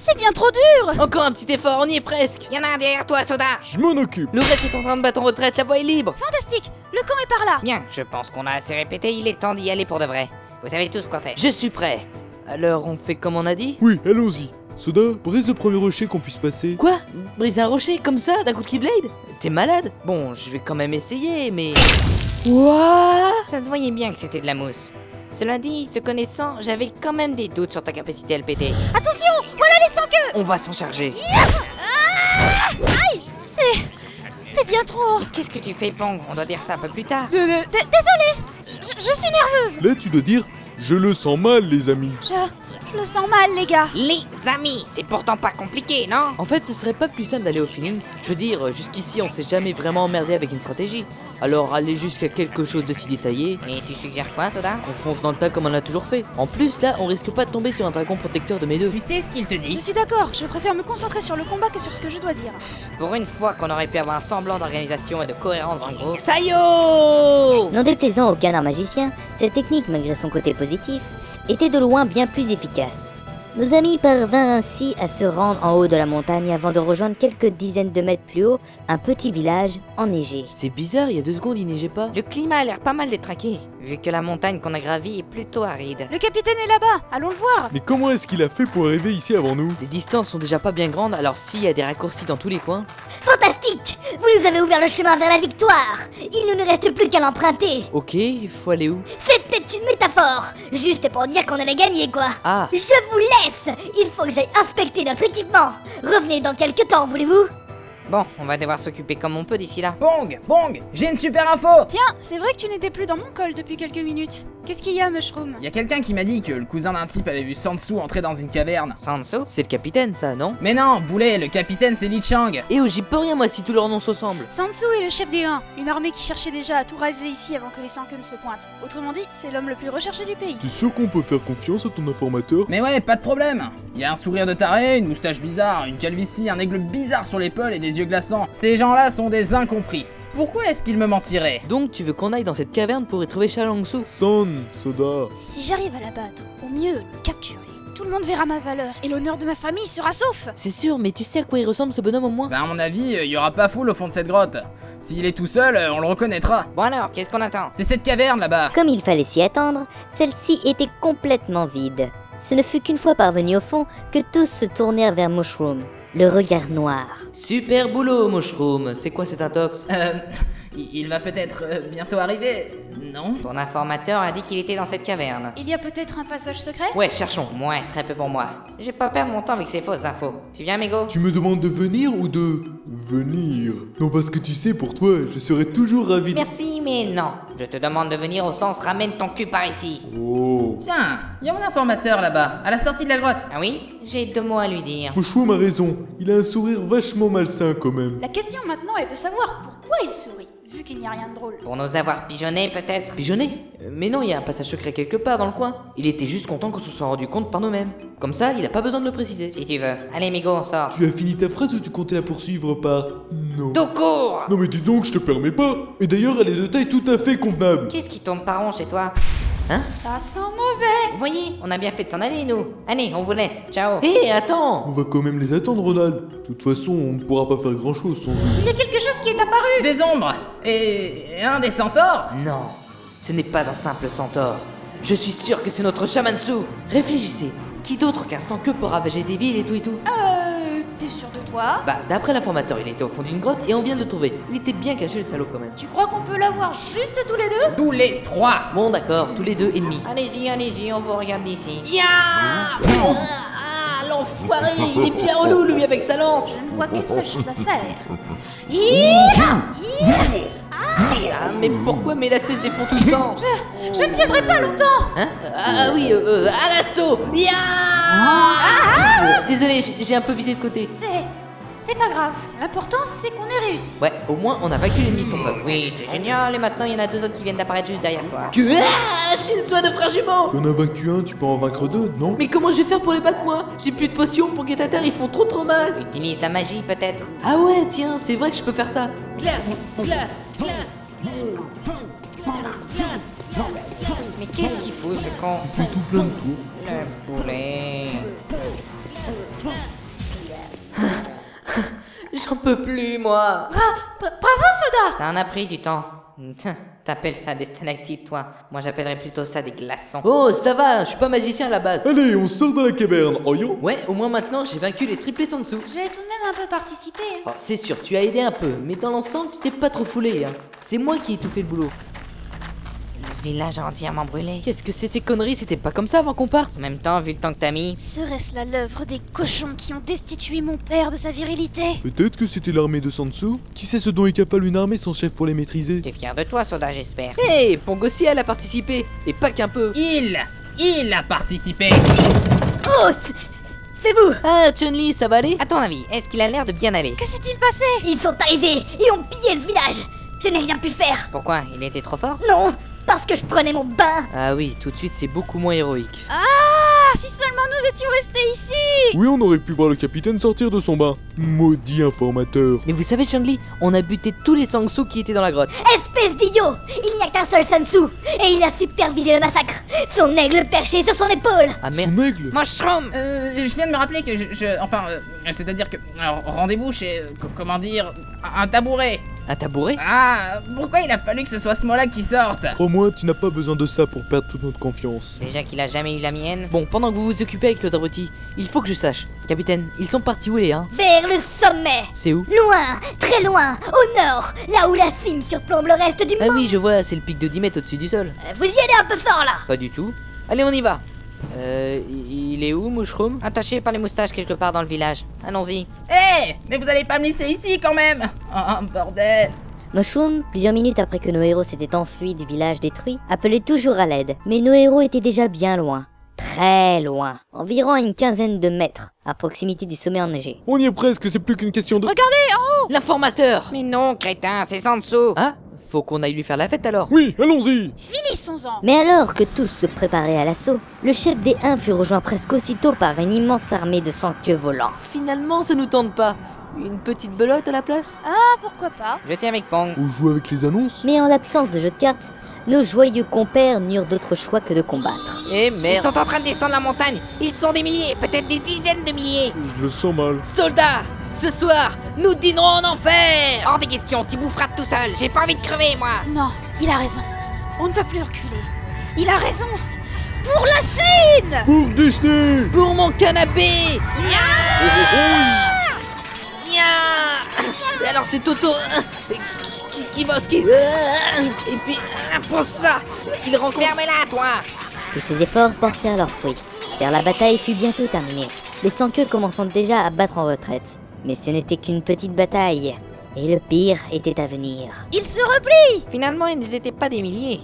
C'est bien trop dur Encore un petit effort, on y est presque Y en a un derrière toi, Soda Je m'en occupe. Le reste est en train de battre en retraite, la voie est libre Fantastique Le camp est par là Bien, je pense qu'on a assez répété, il est temps d'y aller pour de vrai. Vous savez tous quoi faire. Je suis prêt Alors on fait comme on a dit? Oui, allons-y. Soda, brise le premier rocher qu'on puisse passer. Quoi? Briser un rocher comme ça, d'un coup de Keyblade? T'es malade? Bon, je vais quand même essayer, mais... Ouah Ça se voyait bien que c'était de la mousse. Cela dit, te connaissant, j'avais quand même des doutes sur ta capacité à le péter. Attention Voilà les sans queues On va s'en charger C'est... C'est bien trop Qu'est-ce que tu fais, Pong? On doit dire ça un peu plus tard. D- d- Désolée je, je suis nerveuse Là, tu dois dire Je le sens mal, les amis. Je... Je le sens mal, les gars Les amis, c'est pourtant pas compliqué, non? En fait, ce serait pas plus simple d'aller au feeling Je veux dire, jusqu'ici, on s'est jamais vraiment emmerdé avec une stratégie. Alors aller jusqu'à quelque chose de si détaillé, Et tu suggères quoi, Soda? On fonce dans le tas comme on l'a toujours fait. En plus, là, on risque pas de tomber sur un dragon protecteur de mes deux. Tu sais ce qu'il te Je dit suis d'accord, je préfère me concentrer sur le combat que sur ce que je dois dire. Pour une fois qu'on aurait pu avoir un semblant d'organisation et de cohérence dans le groupe. Taillot Non déplaisant au canard magicien, cette technique, malgré son côté positif, était de loin bien plus efficace. Nos amis parvinrent ainsi à se rendre en haut de la montagne avant de rejoindre quelques dizaines de mètres plus haut un petit village enneigé. C'est bizarre, il y a deux secondes, il neigeait pas. Le climat a l'air pas mal détraqué, vu que la montagne qu'on a gravie est plutôt aride. Le capitaine est là-bas, allons le voir. Mais comment est-ce qu'il a fait pour arriver ici avant nous? Les distances sont déjà pas bien grandes, alors s'il y a des raccourcis dans tous les coins... Fantastique! Vous nous avez ouvert le chemin vers la victoire! Il ne nous reste plus qu'à l'emprunter! Ok, il faut aller où? C'était une métaphore! Juste pour dire qu'on allait gagner, quoi! Ah, Je vous laisse Il faut que j'aille inspecter notre équipement Revenez dans quelques temps, voulez-vous? Bon, on va devoir s'occuper comme on peut d'ici là. Bong, Bong, j'ai une super info Tiens, c'est vrai que tu n'étais plus dans mon col depuis quelques minutes. Qu'est-ce qu'il y a, Mushroom? Il y a quelqu'un qui m'a dit que le cousin d'un type avait vu Sansu entrer dans une caverne. Sansu c'est le capitaine ça, non? Mais non, Boulet, le capitaine c'est Li Chang Eh oh, j'y peux rien moi si tous leurs noms se ressemblent. Sansu est le chef des Huns, une armée qui cherchait déjà à tout raser ici avant que les sans ne se pointent. Autrement dit, c'est l'homme le plus recherché du pays. T'es sûr qu'on peut faire confiance à ton informateur? Mais ouais, pas de problème Il y a un sourire de taré, une moustache bizarre, une calvitie, un aigle bizarre sur l'épaule et des yeux glaçants. Ces gens-là sont des incompris. Pourquoi est-ce qu'ils me mentiraient Donc tu veux qu'on aille dans cette caverne pour y trouver Shalongsu Son, Soda. Si j'arrive à l'abattre, ou mieux, le capturer, tout le monde verra ma valeur et l'honneur de ma famille sera sauf C'est sûr, mais tu sais à quoi il ressemble ce bonhomme au moins Bah à mon avis, il y aura pas foule au fond de cette grotte. S'il est tout seul, euh, on le reconnaîtra. Bon alors, qu'est-ce qu'on attend? C'est cette caverne là-bas. Comme il fallait s'y attendre, celle-ci était complètement vide. Ce ne fut qu'une fois parvenu au fond que tous se tournèrent vers Mushroom, le regard noir. Super boulot, Mushroom. C'est quoi cet intox? Euh, il va peut-être euh, bientôt arriver, non? Ton informateur a dit qu'il était dans cette caverne. Il y a peut-être un passage secret? Ouais, cherchons. Ouais, très peu pour moi. Je vais pas perdre mon temps avec ces fausses infos. Tu viens, Mego? Tu me demandes de venir ou de venir? Non, parce que tu sais, pour toi, je serai toujours ravi de... Merci, mais non. Je te demande de venir au sens ramène ton cul par ici. Oh. Tiens, il y a mon informateur là-bas, à la sortie de la grotte. Ah oui? J'ai deux mots à lui dire. Mushroom a raison, il a un sourire vachement malsain quand même. La question maintenant est de savoir pourquoi il sourit, vu qu'il n'y a rien de drôle. Pour nous avoir pigeonnés, peut-être Pigeonné Euh, Mais non, il y a un passage secret quelque part dans le coin. Il était juste content qu'on se soit rendu compte par nous-mêmes. Comme ça, il a pas besoin de le préciser. Si tu veux. Allez, Mego, on sort. Tu as fini ta phrase ou tu comptais la poursuivre par... Non? Tout court Non mais dis donc, je te permets pas Et d'ailleurs, elle est de taille tout à fait convenable Qu'est-ce qui tourne par rond chez toi? Ça sent mauvais Vous voyez, on a bien fait de s'en aller, nous. Allez, on vous laisse. Ciao. Hé, attends On va quand même les attendre, Ronald. De toute façon, on ne pourra pas faire grand-chose sans eux. Il y a quelque chose qui est apparu Des ombres Et un des centaures Non, ce n'est pas un simple centaure. Je suis sûr que c'est notre Shamansu. Réfléchissez. Qui d'autre qu'un sans queue pour ravager des villes et tout et tout? Euh... T'es sûr de toi? Bah, d'après l'informateur, il était au fond d'une grotte et on vient de le trouver. Il était bien caché le salaud quand même. Tu crois qu'on peut l'avoir juste tous les deux? Tous les trois Bon, d'accord, tous les deux ennemis. Allez-y, allez-y, on vous regarde d'ici. Ya Ah, l'enfoiré Il est bien relou, lui, avec sa lance Je ne vois qu'une seule chose à faire. Hi-ha Ah, mais pourquoi mes lacets se défont tout le temps Je ne tiendrai pas longtemps. Hein Ah oui, euh, euh, à l'assaut. Ya Euh, Désolé, j'ai j'ai un peu visé de côté. C'est... C'est pas grave. L'important, c'est qu'on ait réussi. Ouais, au moins, on a vaincu l'ennemi de ton peuple. Oui, c'est génial, et maintenant il y en a deux autres qui viennent d'apparaître juste derrière toi. Que... Ah Shinzo de frères jumeaux Tu en as vaincu un, tu peux en vaincre deux, non? Mais comment je vais faire pour les battre, moi? J'ai plus de potions pour guet terre, ils font trop trop mal Utilise la magie peut-être. Ah ouais, tiens, c'est vrai que je peux faire ça. Glace Glace Glace Mais qu'est-ce qu'il faut ce con? Il fait tout plein de tours. Le poulet. J'en peux plus, moi. Bra- bra- bravo, Soda Ça en a pris du temps. T'appelles ça des stalactites, toi. Moi, j'appellerais plutôt ça des glaçons. Oh, ça va, je suis pas magicien à la base. Allez, on sort de la caverne, oh yo Ouais, au moins maintenant, j'ai vaincu les triplés sans dessous. J'ai tout de même un peu participé. hein. Oh, c'est sûr, tu as aidé un peu, mais dans l'ensemble, tu t'es pas trop foulé, hein. C'est moi qui ai tout fait le boulot. Le village a entièrement brûlé. Qu'est-ce que c'est ces conneries C'était pas comme ça avant qu'on parte En même temps, vu le temps que t'as mis, Serait-ce là l'œuvre des cochons qui ont destitué mon père de sa virilité Peut-être que c'était l'armée de Sansu. Qui sait ce dont est capable une armée sans chef pour les maîtriser t'es fier de toi, Soda, j'espère. Hey, Pongo aussi, elle a participé, et pas qu'un peu. Il Il a participé. Oh, c'est- c'est vous. Ah, Chun-Li, ça va aller À ton avis, est-ce qu'il a l'air de bien aller Que s'est-il passé? Ils sont arrivés et ont pillé le village. Je n'ai rien pu faire. Pourquoi? Il était trop fort? Non Parce que je prenais mon bain Ah oui, tout de suite, c'est beaucoup moins héroïque. Ah, si seulement nous étions restés ici Oui, on aurait pu voir le capitaine sortir de son bain. Maudit informateur. Mais vous savez, Chun-Li, on a buté tous les Sangsu qui étaient dans la grotte. Espèce d'idiot Il n'y a qu'un seul Sansu Et il a supervisé le massacre Son aigle perché sur son épaule Ah merde. Son aigle Mushroom Euh, je viens de me rappeler que je... je- enfin, euh, c'est-à-dire que... alors, rendez-vous chez... euh, co- comment dire... un un tabouret Un tabouret Ah, pourquoi il a fallu que ce soit ce mot-là qui sorte Crois-moi, tu n'as pas besoin de ça pour perdre toute notre confiance. Déjà qu'il a jamais eu la mienne. Bon, pendant que vous vous occupez avec abruti, il faut que je sache. Capitaine, ils sont partis où les hein Vers le sommet C'est où Loin Très loin Au nord Là où la cime surplombe le reste du Ah monde oui, je vois, c'est le pic de 10 mètres au-dessus du sol. Euh, Vous y allez un peu fort là Pas du tout. Allez, on y va. Euh, il est où, Mushroom? Attaché par les moustaches quelque part dans le village. Allons-y. Hé Mais vous allez pas me laisser ici quand même Oh, bordel Mushroom, plusieurs minutes après que nos héros s'étaient enfuis du village détruit, appelait toujours à l'aide. Mais nos héros étaient déjà bien loin. Très loin. Environ à une quinzaine de mètres, à proximité du sommet enneigé. On y est presque, c'est plus qu'une question de... L'informateur Mais non, crétin, c'est sans dessous. Ah Faut qu'on aille lui faire la fête alors. Oui, allons-y Finissons-en Mais alors que tous se préparaient à l'assaut, le chef des Huns fut rejoint presque aussitôt par une immense armée de sans-queue volants. Finalement, ça nous tente pas. Une petite belote à la place? Ah, pourquoi pas? Je tiens avec Pong. On joue avec les annonces? Mais en l'absence de jeu de cartes, nos joyeux compères n'eurent d'autre choix que de combattre. Eh Ils merde sont en train de descendre la montagne. Ils sont des milliers, peut-être des dizaines de milliers. Je le sens mal. Soldats Ce soir, nous dînerons en enfer Hors des questions, tu boufferas tout seul. J'ai pas envie de crever, moi. Non, il a raison. On ne peut plus reculer. Il a raison Pour la Chine Pour déjeter Pour mon canapé Alors c'est Toto euh, qui, qui, qui bosse, qui... euh, Et puis, euh, pour ça, il rencontre... Fermez-la, toi. Tous ces efforts portèrent leurs fruits, car la bataille fut bientôt terminée, les sans-queues commençant déjà à battre en retraite. Mais ce n'était qu'une petite bataille, et le pire était à venir. Il se replie Finalement, ils n'étaient pas des milliers.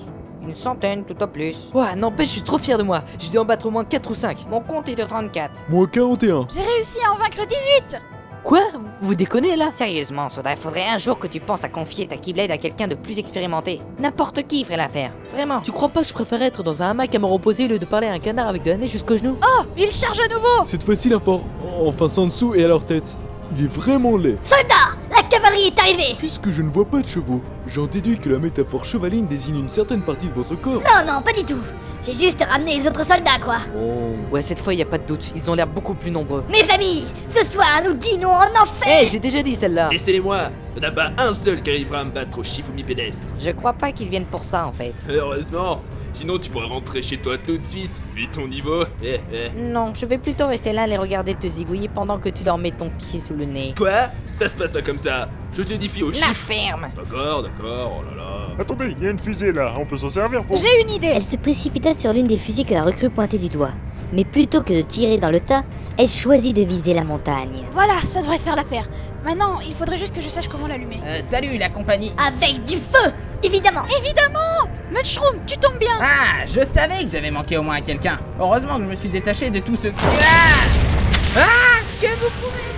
Une centaine tout au plus. Ouah, n'empêche, je suis trop fier de moi. J'ai dû en battre au moins 4 ou 5. Mon compte est de 34. Moi 41. J'ai réussi à en vaincre 18 Quoi? Vous déconnez là? Sérieusement, Soda, il faudrait un jour que tu penses à confier ta Keyblade à quelqu'un de plus expérimenté. N'importe qui ferait l'affaire. Vraiment. Tu crois pas que je préfère être dans un hamac à me reposer au lieu de parler à un canard avec de la neige jusqu'aux genoux? Oh, il charge à nouveau Cette fois-ci, l'infor... Enfin, Sansu est à leur tête. Il est vraiment laid. Soldats La cavalerie est arrivée Puisque je ne vois pas de chevaux, j'en déduis que la métaphore chevaline désigne une certaine partie de votre corps. Non, non, pas du tout J'ai juste ramené les autres soldats, quoi Oh. Ouais, cette fois, y a pas de doute. Ils ont l'air beaucoup plus nombreux. Mes amis, ce soir, nous dînons en Eh, enfer j'ai déjà dit celle-là Laissez-les-moi Il n'y en a pas un seul qui arrivera à me battre au Shifumi pédestre. Je crois pas qu'ils viennent pour ça, en fait. Heureusement Sinon, tu pourrais rentrer chez toi tout de suite, vu ton niveau. Eh, eh. Non, je vais plutôt rester là les regarder te zigouiller pendant que tu leur mets ton pied sous le nez. Quoi? Ça se passe pas comme ça. Je te défie au La chiffre. ferme D'accord, d'accord, oh là là. Attendez, il y a une fusée là, on peut s'en servir pour. J'ai une idée Elle se précipita sur l'une des fusils que la recrue pointait du doigt. Mais plutôt que de tirer dans le tas, elle choisit de viser la montagne. Voilà, ça devrait faire l'affaire. Maintenant, il faudrait juste que je sache comment l'allumer. Euh, salut la compagnie Avec du feu Évidemment Évidemment Mushroom, tu tombes bien Ah, je savais que j'avais manqué au moins à quelqu'un. Heureusement que je me suis détaché de tout ce... Ah Ah, ce que vous pouvez...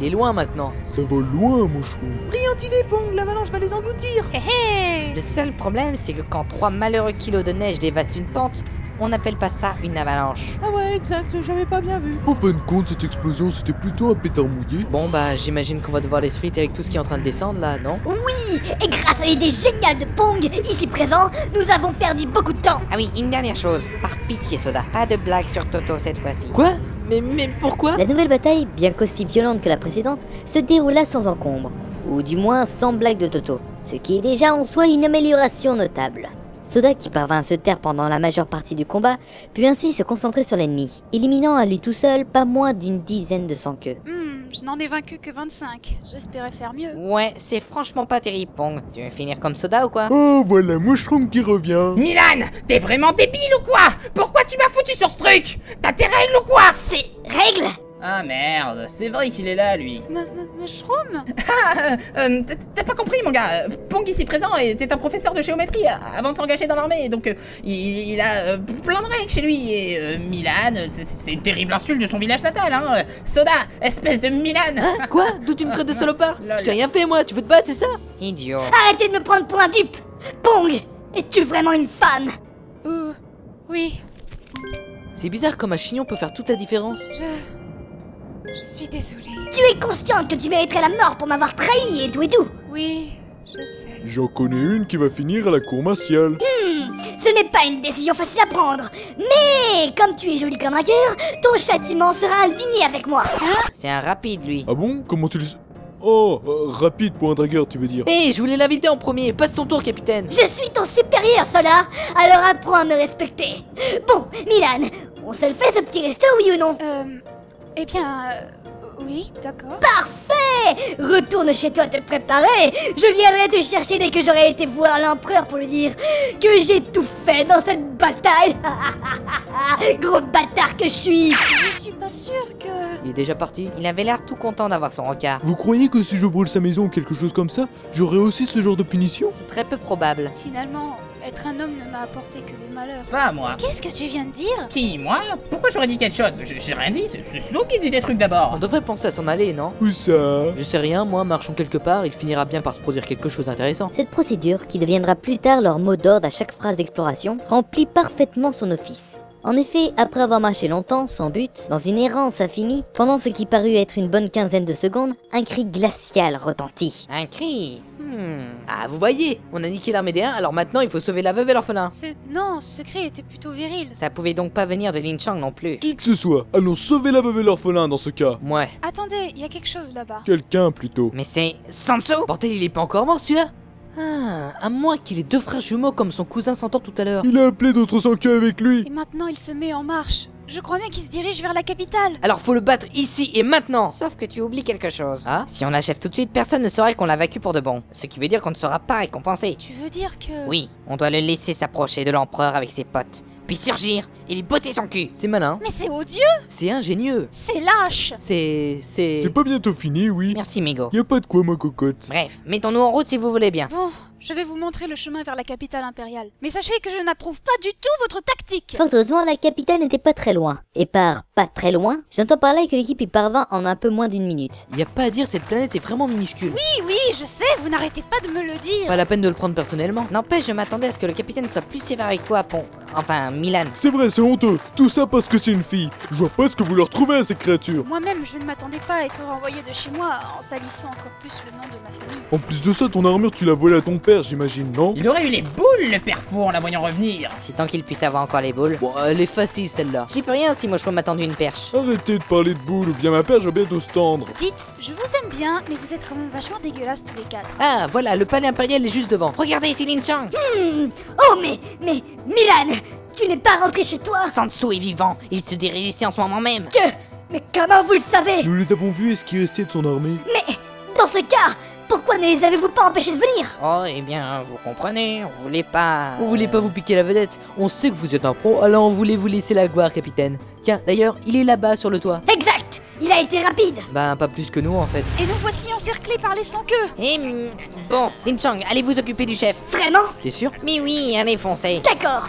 Il est loin maintenant. Ça va loin, mon chou. Brillante idée, Pong, l'avalanche va les engloutir. Hé hé Le seul problème, c'est que quand trois malheureux kilos de neige dévastent une pente, on appelle pas ça une avalanche. Ah ouais, exact, j'avais pas bien vu. En fin de compte, cette explosion, c'était plutôt un pétard mouillé. Bon bah j'imagine qu'on va devoir les friter avec tout ce qui est en train de descendre là, non? Oui, et grâce à l'idée géniale de Pong, ici présent, nous avons perdu beaucoup de temps. Ah oui, une dernière chose. Par pitié, Soda. Pas de blague sur Toto cette fois-ci. Quoi? Mais mais pourquoi La nouvelle bataille, bien qu'aussi violente que la précédente, se déroula sans encombre, ou du moins sans blague de Toto, ce qui est déjà en soi une amélioration notable. Soda, qui parvint à se taire pendant la majeure partie du combat, put ainsi se concentrer sur l'ennemi, éliminant à lui tout seul pas moins d'une dizaine de sans-queues. Je n'en ai vaincu que 25. J'espérais faire mieux. Ouais, c'est franchement pas terrible, Pong. Tu veux finir comme Soda ou quoi? Oh, voilà Mushroom qui revient. Milan, t'es vraiment débile ou quoi? Pourquoi tu m'as foutu sur ce truc? T'as tes règles ou quoi? C'est règle Ah merde, c'est vrai qu'il est là, lui. Mushroom Ah, euh, t'as- t'as pas compris, mon gars. Euh, Pong ici présent était un professeur de géométrie euh, avant de s'engager dans l'armée, donc euh, il, il a euh, plein de règles chez lui. Et euh, Milan, euh, c'est- une terrible insulte de son village natal, hein. Soda, espèce de Milan. Hein Quoi? D'où tu me traites de salopard? Je t'ai rien fait moi, tu veux te battre, c'est ça? Idiot. Arrêtez de me prendre pour un dupe Pong Es-tu vraiment une femme Ouh. Oui, C'est bizarre comme un chignon peut faire toute la différence. je. Je suis désolée. Tu es consciente que tu mériterais la mort pour m'avoir trahi et tout et tout Oui, je sais. J'en connais une qui va finir à la cour martiale. Ce n'est pas une décision facile à prendre, mais comme tu es joli comme un cœur, ton châtiment sera un dîner avec moi. C'est un rapide, lui. Ah bon? Comment tu le sais Oh, euh, rapide pour un dragueur, tu veux dire. Hé, je voulais l'inviter en premier, passe ton tour, capitaine Je suis ton supérieur, Sola, alors apprends à me respecter. Bon, Milan, on se le fait ce petit resto, oui ou non? Euh. Eh bien. euh, oui, d'accord. Parfait Retourne chez toi te préparer. Je viendrai te chercher dès que j'aurai été voir l'empereur pour lui dire que j'ai tout fait dans cette bataille. Gros bâtard que je suis. Je suis pas sûre que. Il est déjà parti Il avait l'air tout content d'avoir son regard. Vous croyez que si je brûle sa maison ou quelque chose comme ça, j'aurai aussi ce genre de punition? C'est très peu probable. Finalement, être un homme ne m'a apporté que des malheurs. Pas moi. Qu'est-ce que tu viens de dire? Qui, moi? Pourquoi j'aurais dit quelque chose? J'ai rien dit, c'est c'est Snow qui dit des trucs d'abord. On devrait penser à s'en aller, non? Où ça? Je sais rien, moi, marchons quelque part, il finira bien par se produire quelque chose d'intéressant. Cette procédure, qui deviendra plus tard leur mot d'ordre à chaque phrase d'exploration, remplit parfaitement son office. En effet, après avoir marché longtemps, sans but, dans une errance infinie, pendant ce qui parut être une bonne quinzaine de secondes, un cri glacial retentit. Un cri. Hmm. Ah, vous voyez, on a niqué l'armée des 1, alors maintenant il faut sauver la veuve et l'orphelin. Ce... Non, ce cri était plutôt viril. Ça pouvait donc pas venir de Lin Chang non plus. Qui que ce soit, allons sauver la veuve et l'orphelin dans ce cas. Ouais. Attendez, il y a quelque chose là-bas. Quelqu'un plutôt. Mais c'est Sanso? Bordel, il est pas encore mort celui-là Ah, à moins qu'il ait deux frères jumeaux comme son cousin centaure tout à l'heure. Il a appelé d'autres sans queue avec lui. Et maintenant, il se met en marche. Je crois bien qu'il se dirige vers la capitale. Alors faut le battre ici et maintenant Sauf que tu oublies quelque chose. Ah Si on l'achève tout de suite, personne ne saurait qu'on l'a vaincu pour de bon. Ce qui veut dire qu'on ne sera pas récompensé. Tu veux dire que... Oui, on doit le laisser s'approcher de l'empereur avec ses potes, puis surgir et lui botter son cul. C'est malin, Mais c'est odieux c'est ingénieux, C'est lâche c'est... c'est... C'est pas bientôt fini, oui. Merci, Migo. Y a pas de quoi, ma cocotte. Bref, mettons-nous en route si vous voulez bien. Bon, je vais vous montrer le chemin vers la capitale impériale. Mais sachez que je n'approuve pas du tout votre tactique Fort heureusement, la capitale n'était pas très loin. Et par pas très loin, j'entends par là que l'équipe y parvint en un peu moins d'une minute. Y a pas à dire, cette planète est vraiment minuscule. Oui, oui, je sais, vous n'arrêtez pas de me le dire Pas la peine de le prendre personnellement. N'empêche, je m'attendais à ce que le capitaine soit plus sévère avec toi, Pont. Enfin, Milan. C'est vrai, c'est honteux. Tout ça parce que c'est une fille. Je vois pas ce que vous leur trouvez à ces créatures. Moi-même, je ne m'attendais pas à être renvoyé de chez moi en salissant encore plus le nom de ma famille. En plus de ça, ton armure, tu l'as volée à ton père, j'imagine, non? Il aurait eu les boules, le père fou, en la voyant revenir. Si tant qu'il puisse avoir encore les boules. Bon, elle est facile celle-là. J'y peux rien si moi je m'a tendu une perche. Arrêtez de parler de boules ou bien ma père va bientôt se tendre. Dites, je vous aime bien, mais vous êtes quand même vachement dégueulasses tous les quatre. Ah, voilà, le palais impérial est juste devant. Regardez ici Lin Chang Oh mais, mais, Milan, tu n'es pas rentré chez toi Sansu est vivant, il se dirige ici en ce moment même. Que Mais comment vous le savez? Nous les avons vus et ce qui restait de son armée? Mais, dans ce cas, pourquoi ne les avez-vous pas empêchés de venir? Oh, eh bien, vous comprenez, on voulait pas... On voulait pas vous piquer la vedette. On sait que vous êtes un pro, alors on voulait vous laisser la gloire, capitaine. Tiens, d'ailleurs, il est là-bas sur le toit. Exact Il a été rapide Ben, pas plus que nous en fait. Et nous voici encerclés par les sans-queues Eh, mm, bon, Lin Chang, allez vous occuper du chef. Vraiment? T'es sûr? Mais oui, allez, foncez. D'accord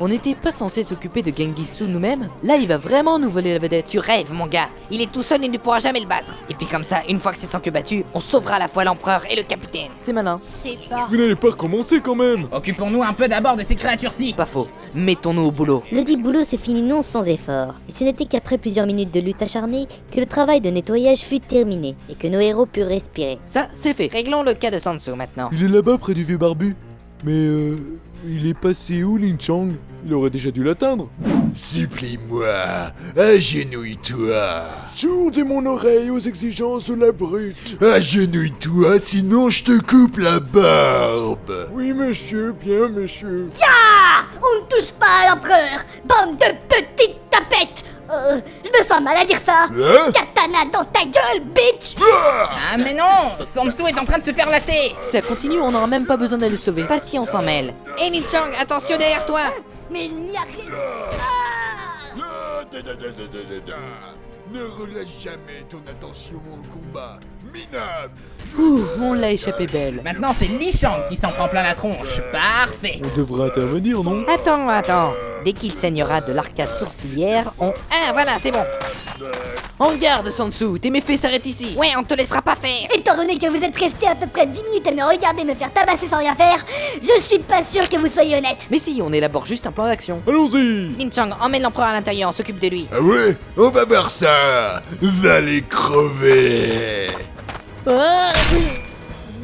On n'était pas censé s'occuper de Gengisu nous-mêmes Là, il va vraiment nous voler la vedette. Tu rêves, mon gars. Il est tout seul et ne pourra jamais le battre. Et puis comme ça, une fois que c'est sans queue battu, on sauvera à la fois l'empereur et le capitaine. C'est malin. C'est pas. Vous n'allez pas recommencer quand même Occupons-nous un peu d'abord de ces créatures-ci. Pas faux. Mettons-nous au boulot. Le dit boulot se finit non sans effort, et ce n'était qu'après plusieurs minutes de lutte acharnée que le travail de nettoyage fut terminé et que nos héros purent respirer. Ça, c'est fait. Réglons le cas de Sansu maintenant. Il est là-bas près du vieux barbu. Mais euh. Il est passé où, Lin Chang? Il aurait déjà dû l'atteindre. Supplie-moi, agenouille-toi. Tournez mon oreille aux exigences de la brute. Agenouille-toi, sinon je te coupe la barbe. Oui, monsieur, bien, monsieur. Ah On ne touche pas à l'empereur Bande de petites tapettes Euh, sens mal à dire ça Hein Katana dans ta gueule, bitch Ah mais non Sansu est en train de se faire latter Si ça continue, on n'aura même pas besoin d'aller le sauver. Pas si on s'en mêle. Hé Lin Chang, attention derrière toi Mais il n'y a rien Ah Ah. Ne relâche jamais ton attention au combat. Minable Ouh, on l'a échappé belle. Maintenant c'est Li Shang qui s'en prend plein la tronche. Parfait On devrait intervenir, non Attends, attends. Dès qu'il saignera de l'arcade sourcilière, on... Ah voilà, c'est bon. En garde, Sansu, tes méfaits s'arrêtent ici. Ouais, on te laissera pas faire. Étant donné que vous êtes resté à peu près 10 minutes à me regarder me faire tabasser sans rien faire, je suis pas sûr que vous soyez honnête Mais si, on élabore juste un plan d'action. Allons-y Lin Chang, emmène l'empereur à l'intérieur, on s'occupe de lui. Ah ouais On va voir ça Vous allez crever Ah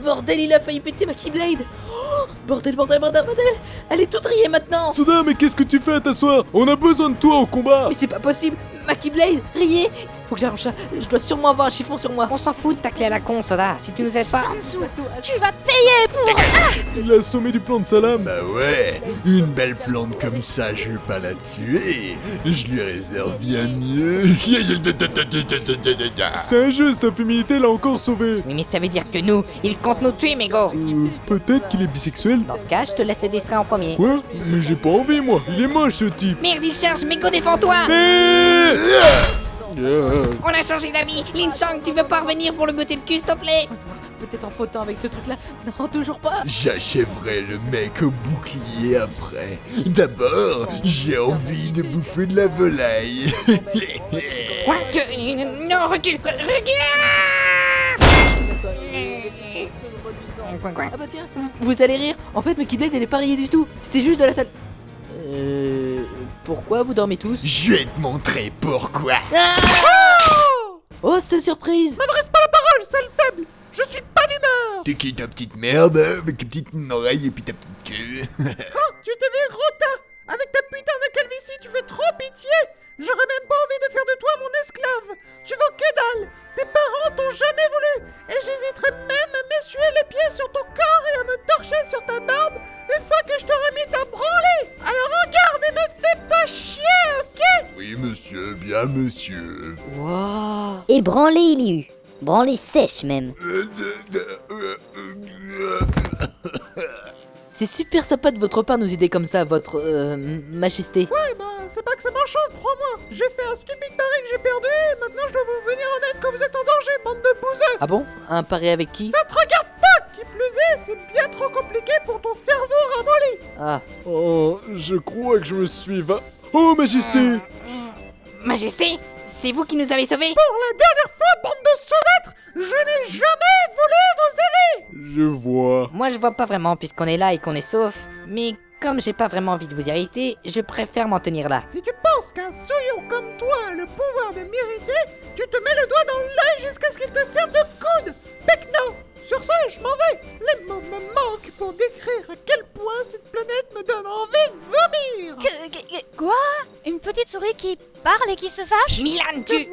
Bordel, il a failli péter ma Keyblade. Oh, Bordel, bordel, bordel, bordel. Elle est toute rayée maintenant. Soda, mais qu'est-ce que tu fais à t'asseoir On a besoin de toi au combat. Mais c'est pas possible Ma Keyblade Rayée Faut que j'arrange ça. Je dois sûrement avoir un chiffon sur moi. On s'en fout de ta clé à la con, Soda. Si tu nous aides pas... Sansu, tu vas payer pour. Il a assommé du plan de salam Bah ouais, une belle plante comme ça, je vais pas la tuer. Je lui réserve bien mieux. C'est un jeu, cette féminité l'a encore sauvé Oui, mais ça veut dire que nous, il compte nous tuer, mégo. Euh, peut-être qu'il est bisexuel Dans ce cas, je te laisse le distraire en premier. Quoi Mais j'ai pas envie, moi Il est moche, ce type Merde, il charge, mégo, défends-toi Yeah. On a changé d'avis Lin Chang, tu veux pas revenir pour le buter le cul, s'il te plaît? Peut-être en fautant avec ce truc-là. Non, toujours pas. J'achèverai le mec au bouclier après. D'abord, j'ai envie de bouffer de la volaille. Quoi que... Non, recule Recule Coin, coin. Ah bah tiens, vous allez rire. En fait, ma Keyblade, elle est pas rayée du tout. C'était juste de la salle. Euh. Pourquoi vous dormez tous Je vais te montrer pourquoi. Oh, c'est surprise T'es qui ta petite merde avec ta petite oreille et puis ta petite queue Tu t'es vu gros tas Avec ta putain de calvitie, tu fais trop pitié. J'aurais même pas envie de faire de toi mon esclave. Tu vaux que dalle. Tes parents t'ont jamais voulu. Et j'hésiterais même à m'essuyer les pieds sur ton monsieur, bien monsieur. Waouh Et branlé il y eut. Branlé sèche même. C'est super sympa de votre part nous aider comme ça, votre euh, majesté. Ouais bah c'est pas que ça m'enchante, crois-moi J'ai fait un stupide pari que j'ai perdu et maintenant je dois vous venir en aide quand vous êtes en danger, bande de bouseux Ah bon? Un pari avec qui? Ça te regarde pas Qui plus est, c'est bien trop compliqué pour ton cerveau ramolli Ah, Oh, je crois que je me suis va... Oh, majesté Majesté C'est vous qui nous avez sauvés Pour la dernière fois, bande de sous-êtres Je n'ai jamais voulu vous aider Je vois. Moi, je vois pas vraiment puisqu'on est là et qu'on est sauf, mais comme j'ai pas vraiment envie de vous irriter, je préfère m'en tenir là. Si tu penses qu'un souillon comme toi a le pouvoir de m'irriter, tu te mets le doigt dans l'œil qui se fâche Milan, tu...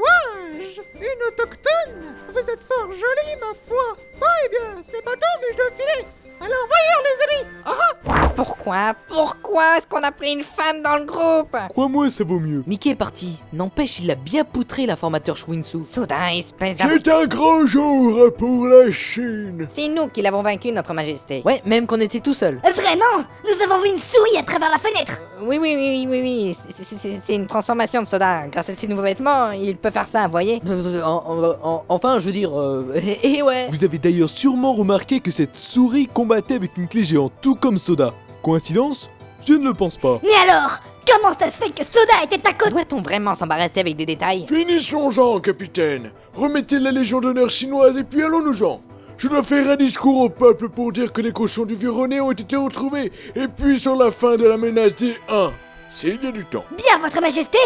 a pris une femme dans le groupe Crois-moi, ça vaut mieux? Mickey est parti. N'empêche, il a bien poutré l'informateur Schwinsu. Soda, espèce d'ab... C'est un grand jour pour la Chine. C'est nous qui l'avons vaincu, notre majesté. Ouais, même qu'on était tout seul. Vraiment? Nous avons vu une souris à travers la fenêtre Oui, oui, oui, oui, oui, oui. C'est- c'est- C'est c'est une transformation de Soda. Grâce à ses nouveaux vêtements, il peut faire ça, vous voyez Euh, en- en- en- enfin, je veux dire, euh, et, et ouais. Vous avez d'ailleurs sûrement remarqué que cette souris combattait avec une clé géante, tout comme Soda. Coïncidence? Je ne le pense pas. Mais alors, comment ça se fait que Soda était à côté Doit-on vraiment s'embarrasser avec des détails Finissons-en, capitaine. Remettez la Légion d'honneur chinoise et puis allons-nous-en. Je dois faire un discours au peuple pour dire que les cochons du vieux René ont été retrouvés, et puis sur la fin de la menace des 1. S'il y a du temps. Bien, votre majesté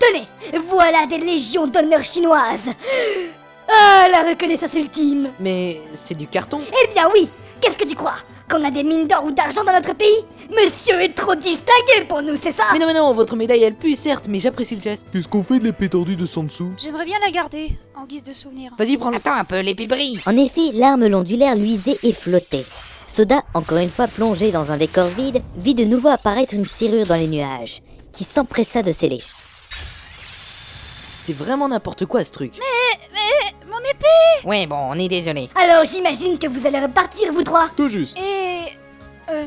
Tenez, voilà des légions d'honneur chinoises Ah, la reconnaissance ultime Mais c'est du carton. Eh bien oui Qu'est-ce que tu crois? Qu'on a des mines d'or ou d'argent dans notre pays Monsieur est trop distingué pour nous, c'est ça Mais non, mais non, votre médaille elle pue, certes, mais j'apprécie le geste. Qu'est-ce qu'on fait de l'épée tordue de Sansu J'aimerais bien la garder, en guise de souvenir. Vas-y, prends-le. Attends un peu, l'épée brille. En effet, l'arme l'ondulaire luisait et flottait. Soda, encore une fois plongé dans un décor vide, vit de nouveau apparaître une serrure dans les nuages, qui s'empressa de sceller. C'est vraiment n'importe quoi ce truc. Mon épée Ouais, bon, on est désolé. Alors j'imagine que vous allez repartir, vous trois Tout juste. Et... Euh...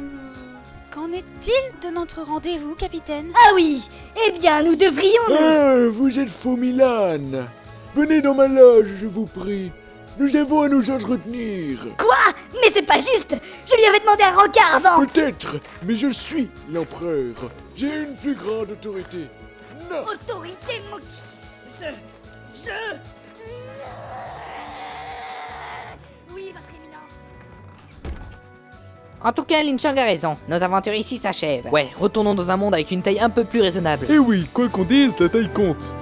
Qu'en est-il de notre rendez-vous, capitaine? Ah oui Eh bien, nous devrions... nous- Ah, vous êtes faux Milan. Venez dans ma loge, je vous prie. Nous avons à nous entretenir. Quoi? Mais c'est pas juste Je lui avais demandé un rencard avant Peut-être, mais je suis l'empereur. J'ai une plus grande autorité. Non. Autorité, mon... Je... Je... Oui, votre éminence. En tout cas, Lin Chang a raison. Nos aventures ici s'achèvent. Ouais, retournons dans un monde avec une taille un peu plus raisonnable. Eh oui, quoi qu'on dise, la taille compte.